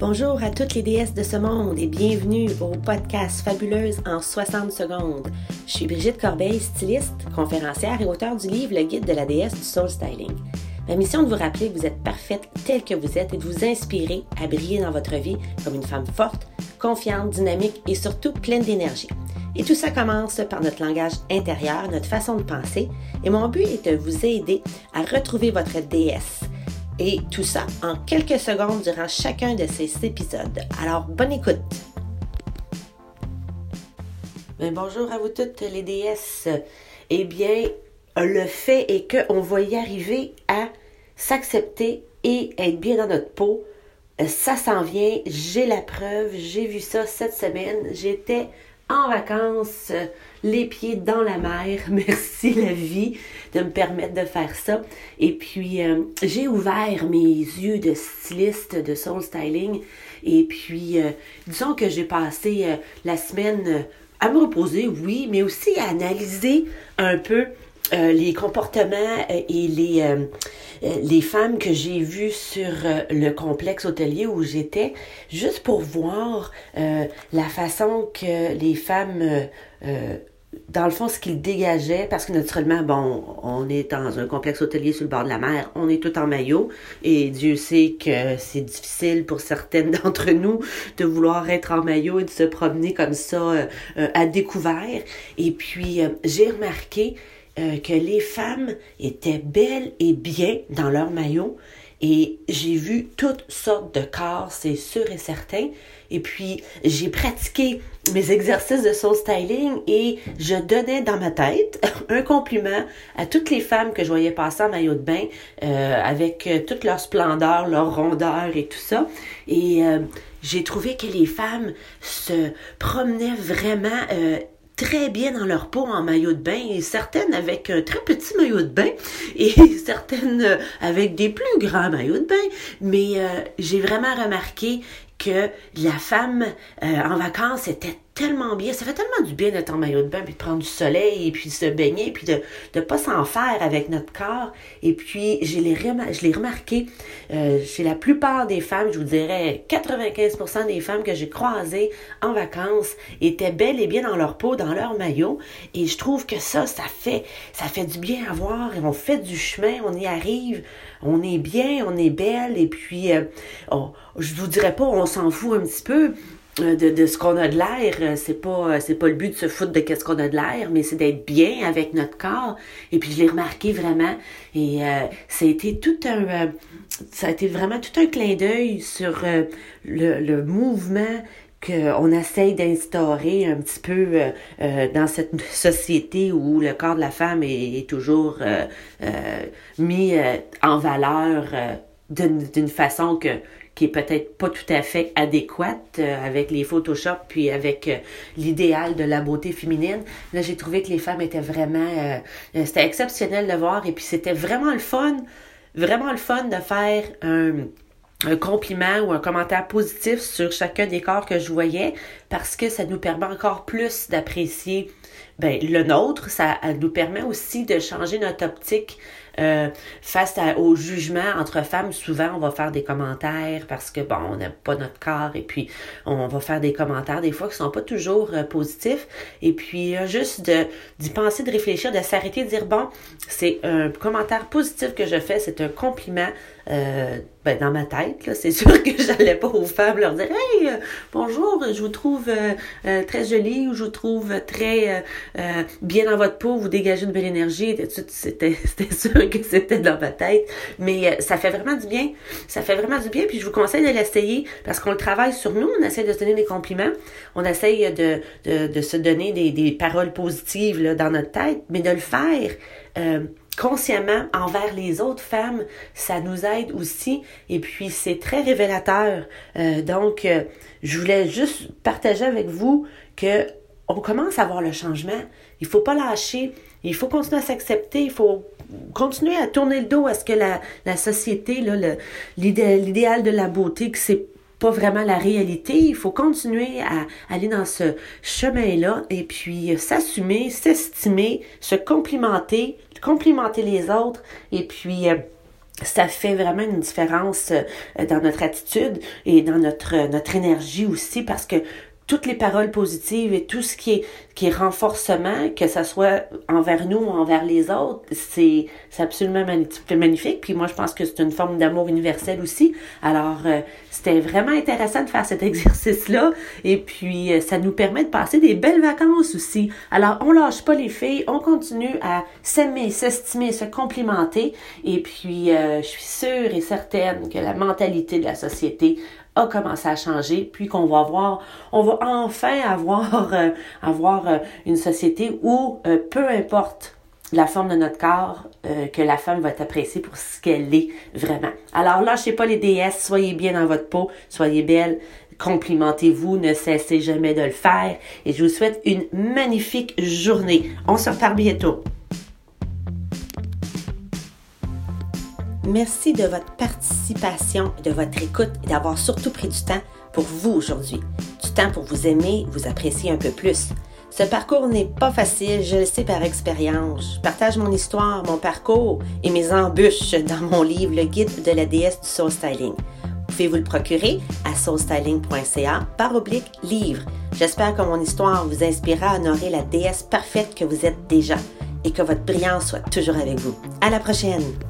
Bonjour à toutes les déesses de ce monde et bienvenue au podcast Fabuleuse en 60 secondes. Je suis Brigitte Corbeil, styliste, conférencière et auteure du livre Le guide de la déesse du soul styling. Ma mission de vous rappeler que vous êtes parfaite telle que vous êtes et de vous inspirer à briller dans votre vie comme une femme forte, confiante, dynamique et surtout pleine d'énergie. Et tout ça commence par notre langage intérieur, notre façon de penser. Et mon but est de vous aider à retrouver votre déesse et tout ça en quelques secondes durant chacun de ces épisodes. Alors, bonne écoute! Ben, bonjour à vous toutes les déesses. Eh bien, le fait est qu'on va y arriver à s'accepter et être bien dans notre peau. Ça s'en vient, j'ai la preuve, j'ai vu ça cette semaine. J'étais en vacances, les pieds dans la mer. Merci la vie de me permettre de faire ça. Et puis, euh, j'ai ouvert mes yeux de styliste de soul styling. Et puis, euh, disons que j'ai passé euh, la semaine à me reposer, oui, mais aussi à analyser un peu les comportements et les euh, les femmes que j'ai vues sur euh, le complexe hôtelier où j'étais, juste pour voir euh, la façon que les femmes dans le fond, ce qu'ils dégageaient, parce que naturellement, bon, on est dans un complexe hôtelier sur le bord de la mer, on est tout en maillot, et Dieu sait que c'est difficile pour certaines d'entre nous de vouloir être en maillot et de se promener comme ça à découvert. Et puis, j'ai remarqué euh, que les femmes étaient belles et bien dans leur maillot. Et j'ai vu toutes sortes de corps, c'est sûr et certain. Et puis, j'ai pratiqué mes exercices de soul styling et je donnais dans ma tête un compliment à toutes les femmes que je voyais passer en maillot de bain euh, avec euh, toute leur splendeur, leur rondeur et tout ça. Et j'ai trouvé que les femmes se promenaient vraiment très bien dans leur peau en maillot de bain, et certaines avec un très petit maillot de bain, et certaines avec des plus grands maillots de bain. Mais euh, j'ai vraiment remarqué que la femme euh, en vacances était tellement bien. Ça fait tellement du bien d'être en maillot de bain, puis de prendre du soleil, et puis de se baigner, puis de ne pas s'en faire avec notre corps. Et puis, je l'ai, remarqué euh, chez la plupart des femmes, je vous dirais 95% des femmes que j'ai croisées en vacances étaient belles et bien dans leur peau, dans leur maillot. Et je trouve que ça, ça fait, ça fait du bien à voir. Et on fait du chemin, on y arrive, on est bien, on est belle. Et puis, euh, je vous dirais pas, on s'en fout un petit peu euh, de, ce qu'on a de l'air, euh, c'est pas euh, c'est pas le but de se foutre de qu'est-ce qu'on a de l'air, mais c'est d'être bien avec notre corps. Et puis je l'ai remarqué vraiment, et ça a été tout un ça a été vraiment tout un clin d'œil sur le, mouvement qu'on essaye d'instaurer un petit peu dans cette société où le corps de la femme est toujours mis en valeur d'une façon que qui est peut-être pas tout à fait adéquate euh, avec les Photoshop puis avec euh, l'idéal de la beauté féminine. Là, j'ai trouvé que les femmes étaient vraiment, euh, c'était exceptionnel de voir et puis c'était vraiment le fun, vraiment le fun de faire un compliment ou un commentaire positif sur chacun des corps que je voyais parce que ça nous permet encore plus d'apprécier ben, le nôtre. Ça nous permet aussi de changer notre optique euh, face au jugement entre femmes, souvent on va faire des commentaires parce que bon, on n'aime pas notre corps et puis on va faire des commentaires des fois qui sont pas toujours euh, positifs. Et puis euh, juste d'y penser, de réfléchir, de s'arrêter, de dire bon, c'est un commentaire positif que je fais, c'est un compliment. Ben, dans ma tête, c'est sûr que j'allais pas aux femmes leur dire Hey, bonjour, je vous trouve très jolie ou je vous trouve très bien dans votre peau, vous dégagez une belle énergie. C'était sûr que c'était dans ma tête. Mais euh, ça fait vraiment du bien. Ça fait vraiment du bien. Puis je vous conseille de l'essayer parce qu'on le travaille sur nous. On essaie de se donner des compliments. On essaye de, de, se donner des, des paroles positives là, dans notre tête. Mais de le faire. Euh, consciemment envers les autres femmes, ça nous aide aussi et puis c'est très révélateur. Euh, donc, je voulais juste partager avec vous que on commence à voir le changement. Il faut pas lâcher. Il faut continuer à s'accepter. Il faut continuer à tourner le dos à ce que la, la société, l'idéal de la beauté, que c'est pas vraiment la réalité. Il faut continuer à aller dans ce chemin-là et puis euh, s'assumer, s'estimer, se complimenter, complimenter les autres et puis euh, ça fait vraiment une différence euh, dans notre attitude et dans notre, notre énergie aussi parce que toutes les paroles positives et tout ce qui est, qui est renforcement, que ce soit envers nous ou envers les autres, c'est, absolument magnifique. Puis moi, je pense que c'est une forme d'amour universel aussi. Alors, euh, c'était vraiment intéressant de faire cet exercice-là. Et puis, euh, ça nous permet de passer des belles vacances aussi. Alors, on lâche pas les filles, on continue à s'aimer, s'estimer, se complimenter. Et puis, euh, je suis sûre et certaine que la mentalité de la société a commencé à changer, puis qu'on va voir, on va enfin avoir, euh, avoir euh, une société où euh, peu importe la forme de notre corps, que la femme va être appréciée pour ce qu'elle est vraiment. Alors lâchez pas les déesses, soyez bien dans votre peau, soyez belle, complimentez-vous, ne cessez jamais de le faire et je vous souhaite une magnifique journée. On se reparle bientôt. Merci de votre participation, de votre écoute et d'avoir surtout pris du temps pour vous aujourd'hui. Du temps pour vous aimer, vous apprécier un peu plus. Ce parcours n'est pas facile, je le sais par expérience. Je partage mon histoire, mon parcours et mes embûches dans mon livre Le guide de la déesse du soul styling. Vous pouvez vous le procurer à soulstyling.ca par oblique livre. J'espère que mon histoire vous inspirera à honorer la déesse parfaite que vous êtes déjà et que votre brillance soit toujours avec vous. À la prochaine!